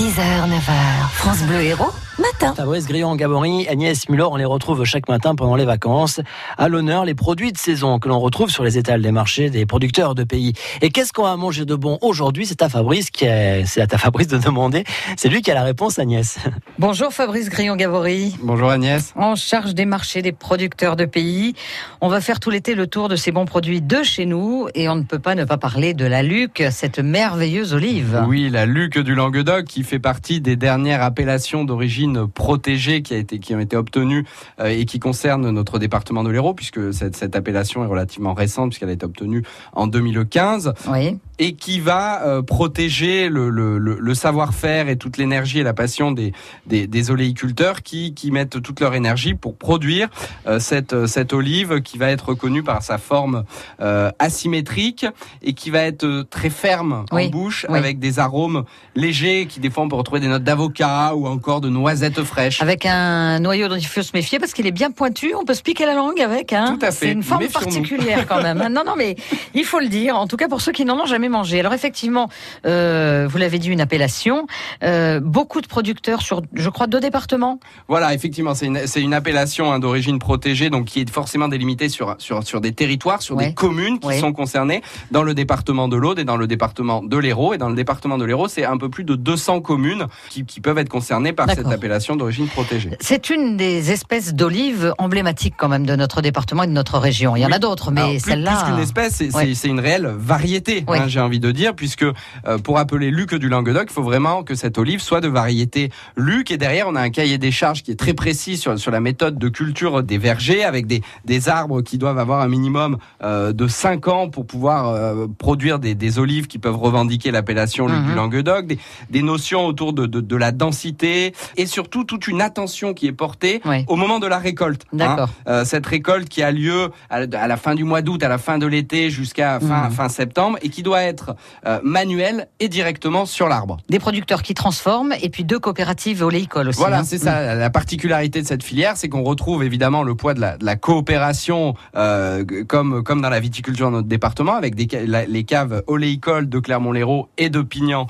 6h, 9h, France Bleu Héros, matin. Fabrice Grillon, Gabory, Agnès Muller, on les retrouve chaque matin pendant les vacances. À l'honneur, les produits de saison que l'on retrouve sur les étals des marchés des producteurs de pays. Et qu'est-ce qu'on va manger de bon aujourd'hui? C'est à Fabrice qui est, c'est à ta Fabrice de demander. C'est lui qui a la réponse, Agnès. Bonjour Fabrice Grillon-Gabory. Bonjour Agnès. En charge des marchés des producteurs de pays. On va faire tout l'été le tour de ces bons produits de chez nous et on ne peut pas ne pas parler de la Luc, cette merveilleuse olive. Oui, la Luc du Languedoc qui fait partie des dernières appellations d'origine protégée qui, a été, qui ont été obtenues euh, et qui concernent notre département de l'Hérault puisque cette, cette appellation est relativement récente puisqu'elle a été obtenue en 2015. Oui. et qui va euh, protéger le, le, le, le savoir-faire et toute l'énergie et la passion des, des, des oléiculteurs qui, qui mettent toute leur énergie pour produire euh, cette, cette olive qui va être reconnue par sa forme euh, asymétrique et qui va être très ferme Oui, en bouche oui. avec des arômes légers qui des fois on peut retrouver des notes d'avocat ou encore de noisettes fraîches. Avec un noyau dont il faut se méfier parce qu'il est bien pointu, on peut se piquer la langue avec. Hein Tout à fait. C'est une forme particulière quand même. hein. Non, non, mais il faut le dire. En tout cas pour ceux qui n'en ont jamais mangé. Alors effectivement, euh, vous l'avez dit, une appellation. Euh, beaucoup de producteurs sur, je crois, deux départements. Voilà, effectivement, c'est une, une appellation hein, d'origine protégée, donc qui est forcément délimitée sur, sur, sur des territoires, sur Ouais. des communes qui Ouais. sont concernées dans le département de l'Aude et dans le département de l'Hérault. Et dans le département de l'Hérault, c'est un peu plus de 200 communes qui, qui peuvent être concernées par cette D'accord. Appellation d'origine protégée. C'est une des espèces d'olives emblématiques quand même de notre département et de notre région. Il y en Oui. a d'autres, mais plus, celle-là. plus qu'une espèce, c'est une réelle variété, hein, j'ai envie de dire, puisque euh, pour appeler Luc du Languedoc, il faut vraiment que cette olive soit de variété Luc. Et derrière, on a un cahier des charges qui est très précis sur, sur la méthode de culture des vergers, avec des, des arbres qui doivent avoir un minimum euh, de 5 ans pour pouvoir euh, produire des, des olives qui peuvent revendiquer l'appellation Luc du Languedoc, des, des notions autour de, de, de la densité, et surtout toute une attention qui est portée au moment de la récolte. hein. Euh, cette récolte qui a lieu à, à la fin du mois d'août, à la fin de l'été, jusqu'à fin, Mhm. fin septembre, et qui doit être euh, manuelle et directement sur l'arbre. Des producteurs qui transforment et puis deux coopératives oléicoles aussi. Voilà, hein. c'est ça. La particularité de cette filière, c'est qu'on retrouve évidemment le poids de la, de la coopération, euh, comme comme dans la viticulture dans notre département, avec des, ca- la- les caves oléicoles de Clermont-Lérault et de Pignan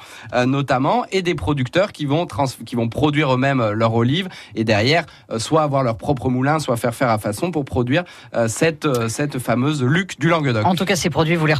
notamment, et des producteurs qui vont trans- qui vont produire eux-mêmes euh, leur olive et derrière euh, soit avoir leur propre moulin, soit faire faire à façon pour produire euh, cette cette fameuse Luc du Languedoc. En tout cas, ces produits, vous les retrouvez